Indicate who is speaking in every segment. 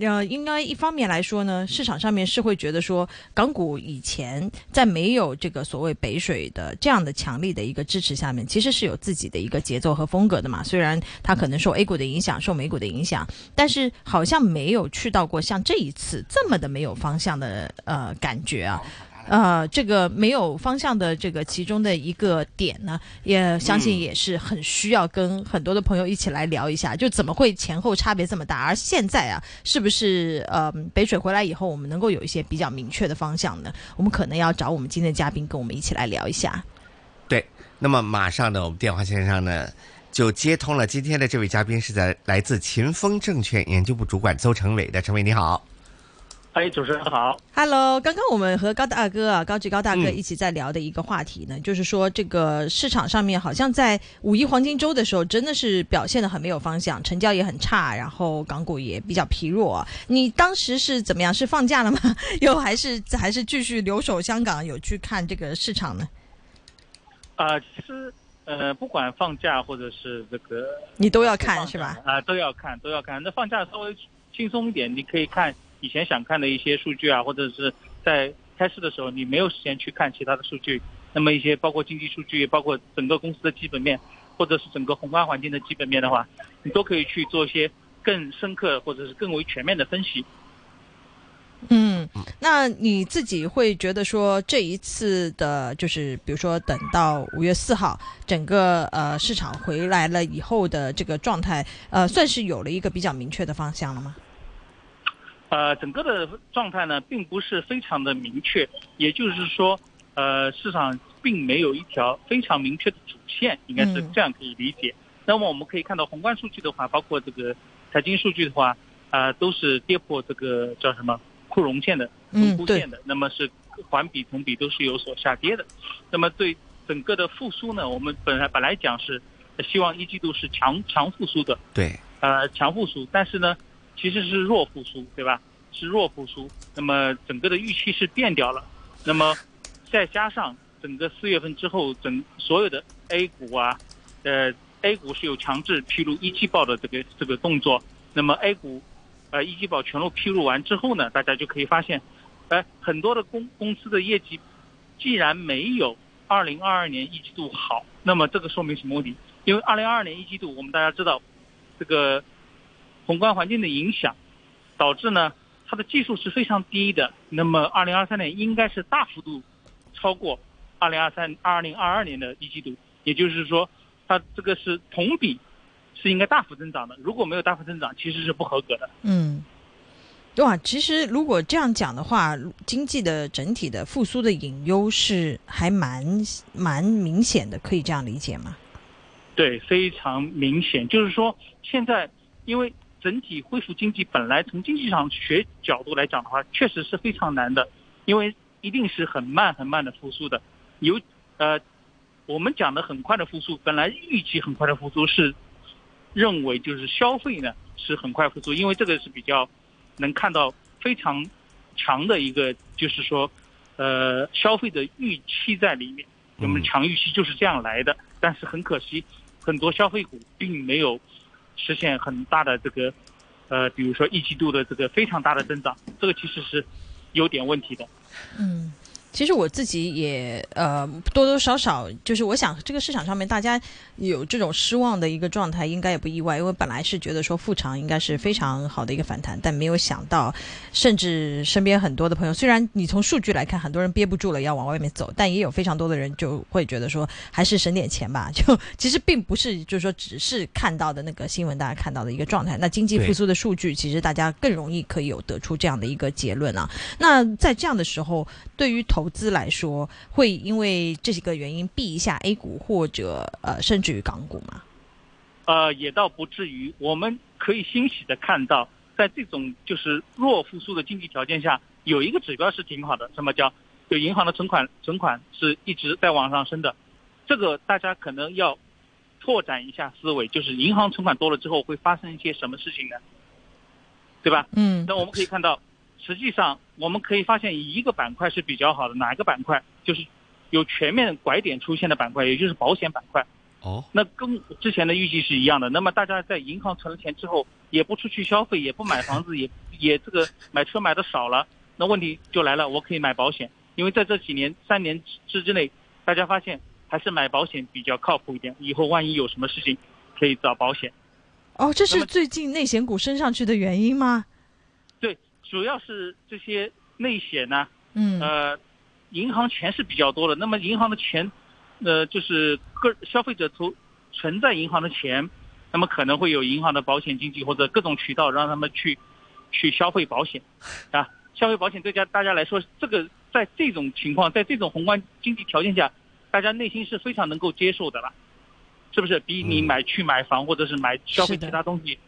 Speaker 1: 呃，应该一方面来说呢，市场上面是会觉得说，港股以前在没有这个所谓北水的这样的强力的一个支持下面，其实是有自己的一个节奏和风格的嘛。虽然它可能受 A 股的影响，受美股的影响，但是好像没有去到过像这一次这么的没有方向的呃感觉啊。呃，这个没有方向的这个其中的一个点呢，也相信也是很需要跟很多的朋友一起来聊一下，就怎么会前后差别这么大？而现在啊，是不是呃北水回来以后，我们能够有一些比较明确的方向呢？我们可能要找我们今天的嘉宾跟我们一起来聊一下。
Speaker 2: 对，那么马上呢，我们电话线上呢就接通了今天的这位嘉宾，是在来自秦风证券研究部主管邹成伟的，成伟你好。
Speaker 3: 哎，主持人好
Speaker 1: ，Hello。刚刚我们和高大哥啊，高志高大哥一起在聊的一个话题呢，就是说这个市场上面好像在五一黄金周的时候，真的是表现的很没有方向，成交也很差，然后港股也比较疲弱。你当时是怎么样？是放假了吗？又还是还是继续留守香港，有去看这个市场呢？
Speaker 3: 啊，其实呃，不管放假或者是这个，
Speaker 1: 你都要看是吧？
Speaker 3: 啊，都要看，都要看。那放假稍微轻松一点，你可以看。以前想看的一些数据啊，或者是在开市的时候，你没有时间去看其他的数据，那么一些包括经济数据，包括整个公司的基本面，或者是整个宏观环境的基本面的话，你都可以去做一些更深刻或者是更为全面的分析。
Speaker 1: 嗯，那你自己会觉得说这一次的，就是比如说等到五月四号，整个呃市场回来了以后的这个状态，呃，算是有了一个比较明确的方向了吗？
Speaker 3: 呃，整个的状态呢，并不是非常的明确，也就是说，呃，市场并没有一条非常明确的主线，应该是这样可以理解。那么我们可以看到宏观数据的话，包括这个财经数据的话，啊，都是跌破这个叫什么库容线的、中枯线的，那么是环比、同比都是有所下跌的。那么对整个的复苏呢，我们本来本来讲是希望一季度是强强复苏的，
Speaker 2: 对，
Speaker 3: 呃，强复苏，但是呢。其实是弱复苏，对吧？是弱复苏。那么整个的预期是变掉了。那么再加上整个四月份之后，整所有的 A 股啊，呃，A 股是有强制披露一季报的这个这个动作。那么 A 股，呃，一季报全部披露完之后呢，大家就可以发现，哎，很多的公公司的业绩，既然没有二零二二年一季度好，那么这个说明什么问题？因为二零二二年一季度，我们大家知道，这个。宏观环境的影响，导致呢，它的技术是非常低的。那么，二零二三年应该是大幅度超过二零二三、二零二二年的一季度，也就是说，它这个是同比是应该大幅增长的。如果没有大幅增长，其实是不合格的。
Speaker 1: 嗯，哇，其实如果这样讲的话，经济的整体的复苏的隐忧是还蛮蛮明显的，可以这样理解吗？
Speaker 3: 对，非常明显。就是说，现在因为整体恢复经济本来从经济上学角度来讲的话，确实是非常难的，因为一定是很慢很慢的复苏的。有呃，我们讲的很快的复苏，本来预期很快的复苏是认为就是消费呢是很快复苏，因为这个是比较能看到非常强的一个就是说呃消费的预期在里面，我们强预期就是这样来的。但是很可惜，很多消费股并没有。实现很大的这个，呃，比如说一季度的这个非常大的增长，这个其实是有点问题的。
Speaker 1: 嗯。其实我自己也呃多多少少就是我想这个市场上面大家有这种失望的一个状态，应该也不意外，因为本来是觉得说复常应该是非常好的一个反弹，但没有想到，甚至身边很多的朋友，虽然你从数据来看，很多人憋不住了要往外面走，但也有非常多的人就会觉得说还是省点钱吧。就 其实并不是就是说只是看到的那个新闻，大家看到的一个状态。那经济复苏的数据，其实大家更容易可以有得出这样的一个结论啊。那在这样的时候，对于投投资来说，会因为这几个原因避一下 A 股或者呃甚至于港股吗？
Speaker 3: 呃，也倒不至于。我们可以欣喜的看到，在这种就是弱复苏的经济条件下，有一个指标是挺好的，什么叫就银行的存款存款是一直在往上升的。这个大家可能要拓展一下思维，就是银行存款多了之后会发生一些什么事情呢？对吧？
Speaker 1: 嗯。
Speaker 3: 那我们可以看到。实际上，我们可以发现一个板块是比较好的，哪一个板块就是有全面拐点出现的板块，也就是保险板块。
Speaker 2: 哦，
Speaker 3: 那跟之前的预计是一样的。那么大家在银行存了钱之后，也不出去消费，也不买房子，也也这个买车买的少了，那问题就来了，我可以买保险，因为在这几年三年之之内，大家发现还是买保险比较靠谱一点，以后万一有什么事情可以找保险。
Speaker 1: 哦，这是最近内险股升上去的原因吗？
Speaker 3: 对，主要是这些内险呢，
Speaker 1: 嗯。
Speaker 3: 呃，银行钱是比较多的，那么银行的钱，呃，就是个消费者存存在银行的钱，那么可能会有银行的保险经纪或者各种渠道让他们去去消费保险，啊，消费保险对家大家来说，这个在这种情况，在这种宏观经济条件下，大家内心是非常能够接受的了，是不是？比你
Speaker 2: 嗯。
Speaker 3: 买去买房或者是买消费其他东西，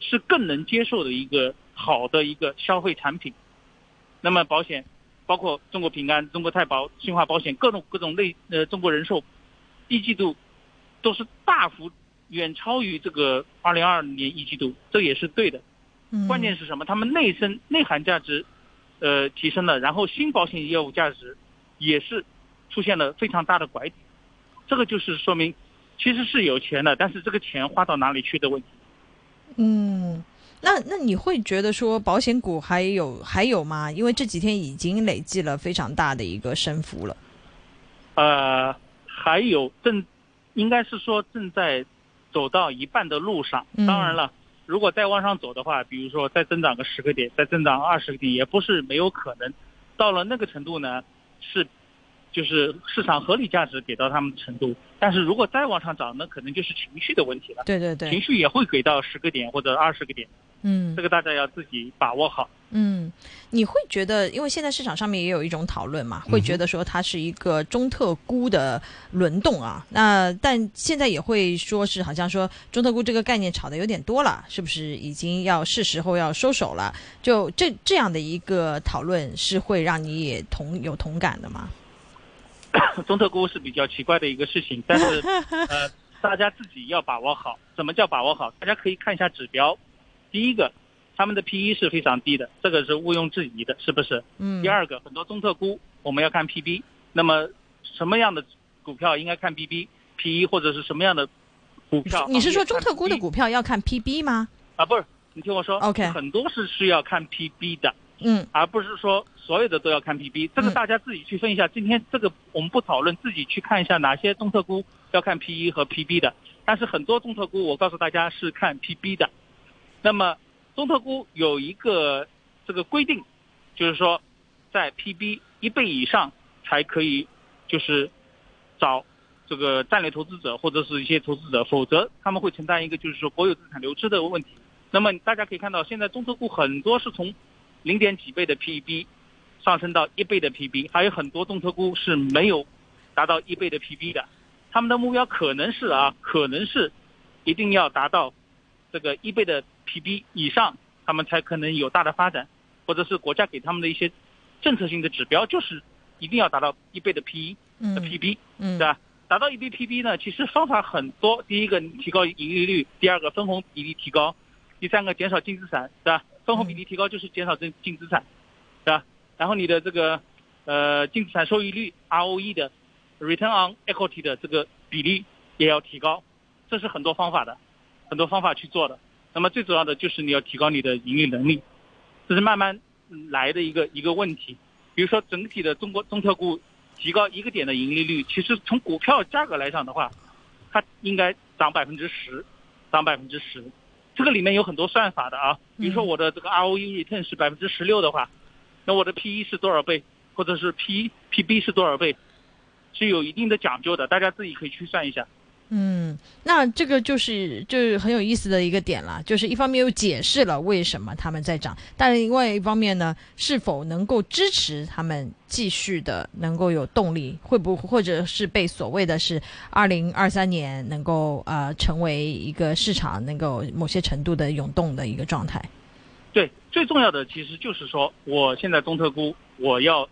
Speaker 3: 是更能接受的一个好的一个消费产品。那么保险，包括中国平安、中国太保、新华保险各种各种类呃中国人寿，一季度都是大幅远超于这个二零二二年一季度，这也是对的。
Speaker 1: 嗯，
Speaker 3: 关键是什么？他们内生内涵价值，呃提升了，然后新保险业务价值也是出现了非常大的拐点，这个就是说明其实是有钱的，但是这个钱花到哪里去的问题。
Speaker 1: 嗯，那那你会觉得说保险股还有还有吗？因为这几天已经累计了非常大的一个升幅了。
Speaker 3: 呃，还有正，应该是说正在走到一半的路上。
Speaker 1: 嗯
Speaker 3: 当然了，如果再往上走的话，比如说再增长个十个点，再增长二十个点，也不是没有可能。到了那个程度呢，是就是市场合理价值给到他们的程度。但是如果再往上涨，那可能就是情绪的问题了。
Speaker 1: 对对对情，
Speaker 3: 绪也会给到十个点或者二十个点，
Speaker 1: 嗯
Speaker 3: 这个大家要自己把握好。
Speaker 1: 嗯，你会觉得，因为现在市场上面也有一种讨论嘛，会觉得说它是一个中特估的轮动啊。那但现在也会说是好像说中特估这个概念炒的有点多了，是不是已经要是时候要收手了？就这这样的一个讨论是会让你也同有同感的吗？
Speaker 3: 中特估是比较奇怪的一个事情，但是呃，大家自己要把握好。什么叫把握好？大家可以看一下指标。第一个，他们的 PE 是非常低的，这个是毋庸置疑的，是不是？
Speaker 1: 嗯，
Speaker 3: 第二个，很多中特估我们要看 PB，那么什么样的股票应该看 PB、PE，或者是什么样的股票？
Speaker 1: 你是说中特估的股票要看 PB 吗？
Speaker 3: 啊？不是，你听我说
Speaker 1: OK
Speaker 3: 很多是需要看 PB 的。
Speaker 1: 嗯
Speaker 3: 而不是说所有的都要看 PB，这个
Speaker 1: 嗯
Speaker 3: 大家自己去分一下。今天这个我们不讨论，自己去看一下哪些中特估要看 PE 和 PB 的。但是很多中特估，我告诉大家是看 PB 的。那么中特估有一个这个规定，就是说在 PB 一倍以上才可以，就是找这个战略投资者或者是一些投资者，否则他们会承担一个就是说国有资产流失的问题。那么大家可以看到，现在中特估很多是从零点几倍的 PB 上升到一倍的 PB，还有很多中特估是没有达到一倍的 PB 的。他们的目标可能是啊，可能是一定要达到这个一倍的 PB 以上，他们才可能有大的发展，或者是国家给他们的一些政策性的指标，就是一定要达到一倍的 PE
Speaker 1: 嗯
Speaker 3: 的 PB。
Speaker 1: 嗯
Speaker 3: 对吧？达到一倍 PB 呢，其实方法很多。第一个，提高盈利率；第二个，分红比例提高；第三个，减少净资产，对吧？分红比例提高就是减少净净资产，对吧？然后你的这个呃净资产收益率 ROE 的 Return on Equity 的这个比例也要提高，这是很多方法的，很多方法去做的。那么最主要的就是你要提高你的盈利能力，这是慢慢来的一个一个问题。比如说整体的中国中特估提高一个点的盈利率，其实从股票价格来讲的话，它应该涨百分之十，涨百分之十。这个里面有很多算法的啊，比如说我的这个 ROE return 是百分之十六的话，那我的 PE 是多少倍，或者是 P PB 是多少倍，是有一定的讲究的，大家自己可以去算一下。
Speaker 1: 嗯，那这个就是就是很有意思的一个点了，就是一方面又解释了为什么他们在涨，但是另外一方面呢，是否能够支持他们继续的能够有动力，会不或者是被所谓的是二零二三年能够呃成为一个市场能够某些程度的涌动的一个状态。
Speaker 3: 对，最重要的其实就是说，我现在中特估我要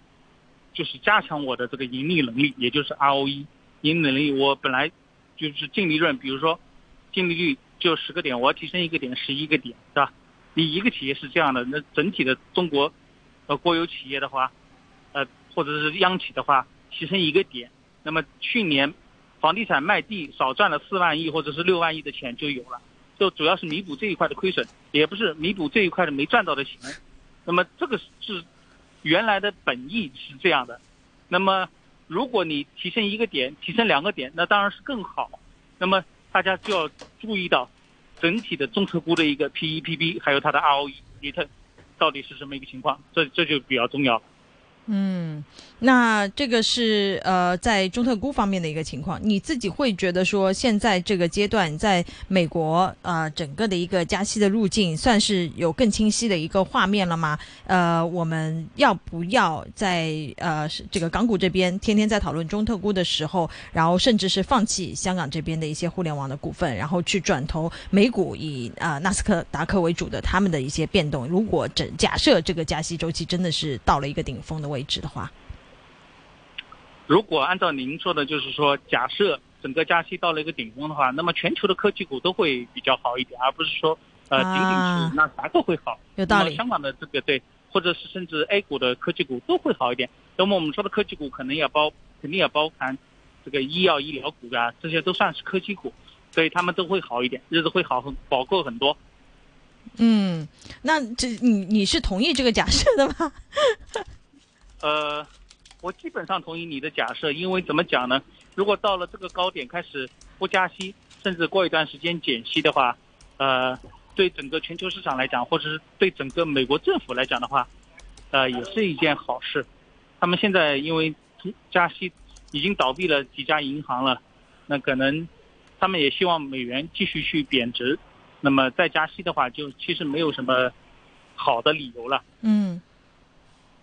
Speaker 3: 就是加强我的这个盈利能力，也就是 ROE 盈利能力。我本来就是净利润，比如说净利率就十个点，我要提升一个点，十一个点，是吧？你一个企业是这样的，那整体的中国呃国有企业的话，呃或者是央企的话，提升一个点，那么去年房地产卖地少赚了四万亿或者是六万亿的钱就有了。就主要是弥补这一块的亏损，也不是弥补这一块的没赚到的钱。那么这个是原来的本意是这样的。那么如果你提升一个点，提升两个点，那当然是更好。那么大家就要注意到整体的综合估的一个 P E P B，还有它的 R O E return 到底是什么一个情况，这这就比较重要了。
Speaker 1: 嗯，那这个是呃，在中特估方面的一个情况，你自己会觉得说，现在这个阶段，在美国呃，整个的一个加息的路径，算是有更清晰的一个画面了吗？呃，我们要不要在呃这个港股这边天天在讨论中特估的时候，然后甚至是放弃香港这边的一些互联网的股份，然后去转投美股以啊纳斯克达克为主的他们的一些变动？如果整假设这个加息周期真的是到了一个顶峰的位。位置的话，
Speaker 3: 如果按照您说的，就是说，假设整个加息到了一个顶峰的话，那么全球的科技股都会比较好一点，而不是说呃仅仅是那啥都会好。
Speaker 1: 有道理。
Speaker 3: 香港的这个对，或者是甚至 A 股的科技股都会好一点。那么我们说的科技股可能也包，肯定也包含这个医药医疗股啊，这些都算是科技股，所以他们都会好一点，日子会好很饱够很多。
Speaker 1: 嗯，那这你你是同意这个假设的吗？
Speaker 3: 呃，我基本上同意你的假设，因为怎么讲呢？如果到了这个高点开始不加息，甚至过一段时间减息的话，呃，对整个全球市场来讲，或者是对整个美国政府来讲的话，呃，也是一件好事。他们现在因为加息已经倒闭了几家银行了，那可能他们也希望美元继续去贬值。那么再加息的话，就其实没有什么好的理由了。
Speaker 1: 嗯。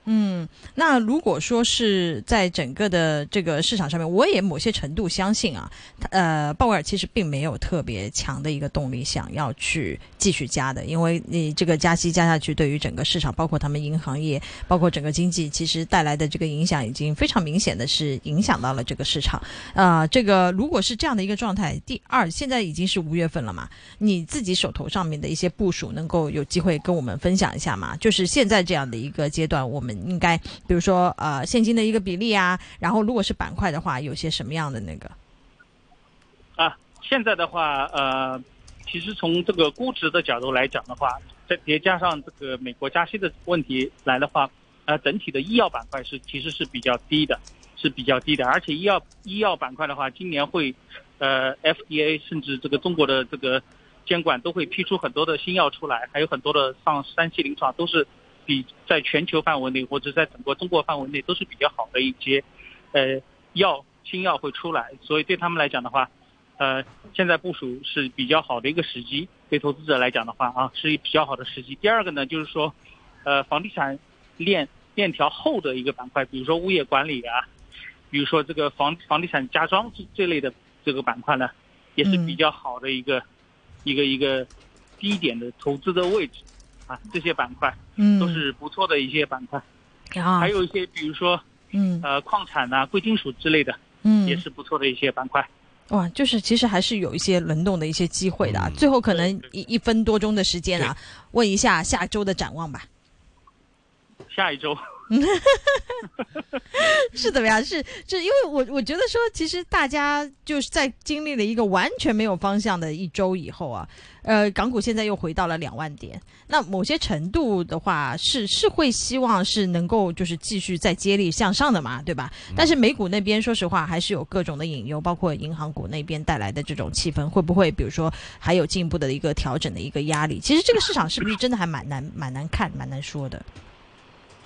Speaker 1: 嗯，那如果说是在整个的这个市场上面，我也某些程度相信啊，呃，鲍威尔其实并没有特别强的一个动力想要去继续加的，因为你这个加息加下去，对于整个市场，包括他们银行业，包括整个经济，其实带来的这个影响已经非常明显的是影响到了这个市场。啊，这个如果是这样的一个状态，第二，现在已经是五月份了嘛，你自己手头上面的一些部署，能够有机会跟我们分享一下吗？就是现在这样的一个阶段，我们。应该，比如说，呃，现金的一个比例啊，然后如果是板块的话，有些什么样的那个？
Speaker 3: 啊，现在的话，呃，其实从这个估值的角度来讲的话，再叠加上这个美国加息的问题来的话，呃，整体的医药板块是其实是比较低的，是比较低的，而且医药医药板块的话，今年会，呃，FDA 甚至这个中国的这个监管都会批出很多的新药出来，还有很多的上三期临床都是。比在全球范围内或者在整个中国范围内都是比较好的一些，呃，药新药会出来，所以对他们来讲的话，呃，现在部署是比较好的一个时机。对投资者来讲的话啊，是一比较好的时机。第二个呢，就是说，呃，房地产链链条后的一个板块，比如说物业管理啊，比如说这个房房地产家装这这类的这个板块呢，也是比较好的一个一个一个低点的投资的位置。啊，这些板块，嗯，都是不错的一些板块，
Speaker 1: 啊，
Speaker 3: 还有一些比如说，
Speaker 1: 嗯，
Speaker 3: 呃，矿产呐、贵金属之类的，嗯，也是不错的一些板块。
Speaker 1: 哇，就是其实还是有一些轮动的一些机会的。最后可能一一分多钟的时间啊，问一下下周的展望吧。
Speaker 3: 下一周。
Speaker 1: 是怎么样？是，是因为我我觉得说，其实大家就是在经历了一个完全没有方向的一周以后啊，呃，港股现在又回到了两万点。那某些程度的话，是是会希望是能够就是继续再接力向上的嘛，对吧？但是美股那边说实话还是有各种的隐忧，包括银行股那边带来的这种气氛，会不会比如说还有进一步的一个调整的一个压力？其实这个市场是不是真的还蛮难蛮难看蛮难说的？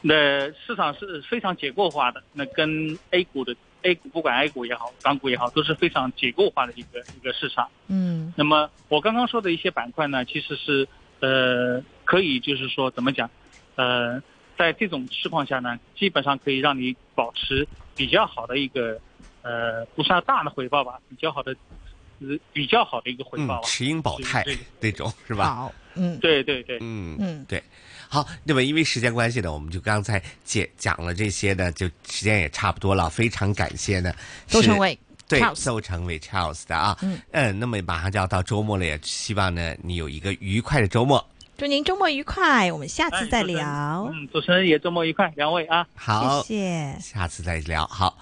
Speaker 3: 那市场是非常结构化的，那跟 A 股的 A 股，不管 A 股也好，港股也好，都是非常结构化的一个一个市场。
Speaker 1: 嗯。
Speaker 3: 那么我刚刚说的一些板块呢，其实是呃可以就是说怎么讲，呃，在这种市况下呢，基本上可以让你保持比较好的一个呃不算大的回报吧，比较好的比较好的一个回报。
Speaker 2: 持盈保泰那种是吧？
Speaker 1: 好，嗯，
Speaker 3: 对对对，
Speaker 2: 嗯嗯对。好，那么因为时间关系呢，我们就刚才解讲了这些呢，就时间也差不多了。非常感谢呢，
Speaker 1: 周成伟，
Speaker 2: 对，周成伟 Charles 的啊，嗯嗯，那么马上就要到周末了，也希望呢你有一个愉快的周末。
Speaker 1: 祝您周末愉快，我们下次再聊。
Speaker 3: 嗯，主持人也周末愉快，两位啊，
Speaker 2: 好，
Speaker 1: 谢谢，
Speaker 2: 下次再聊，好。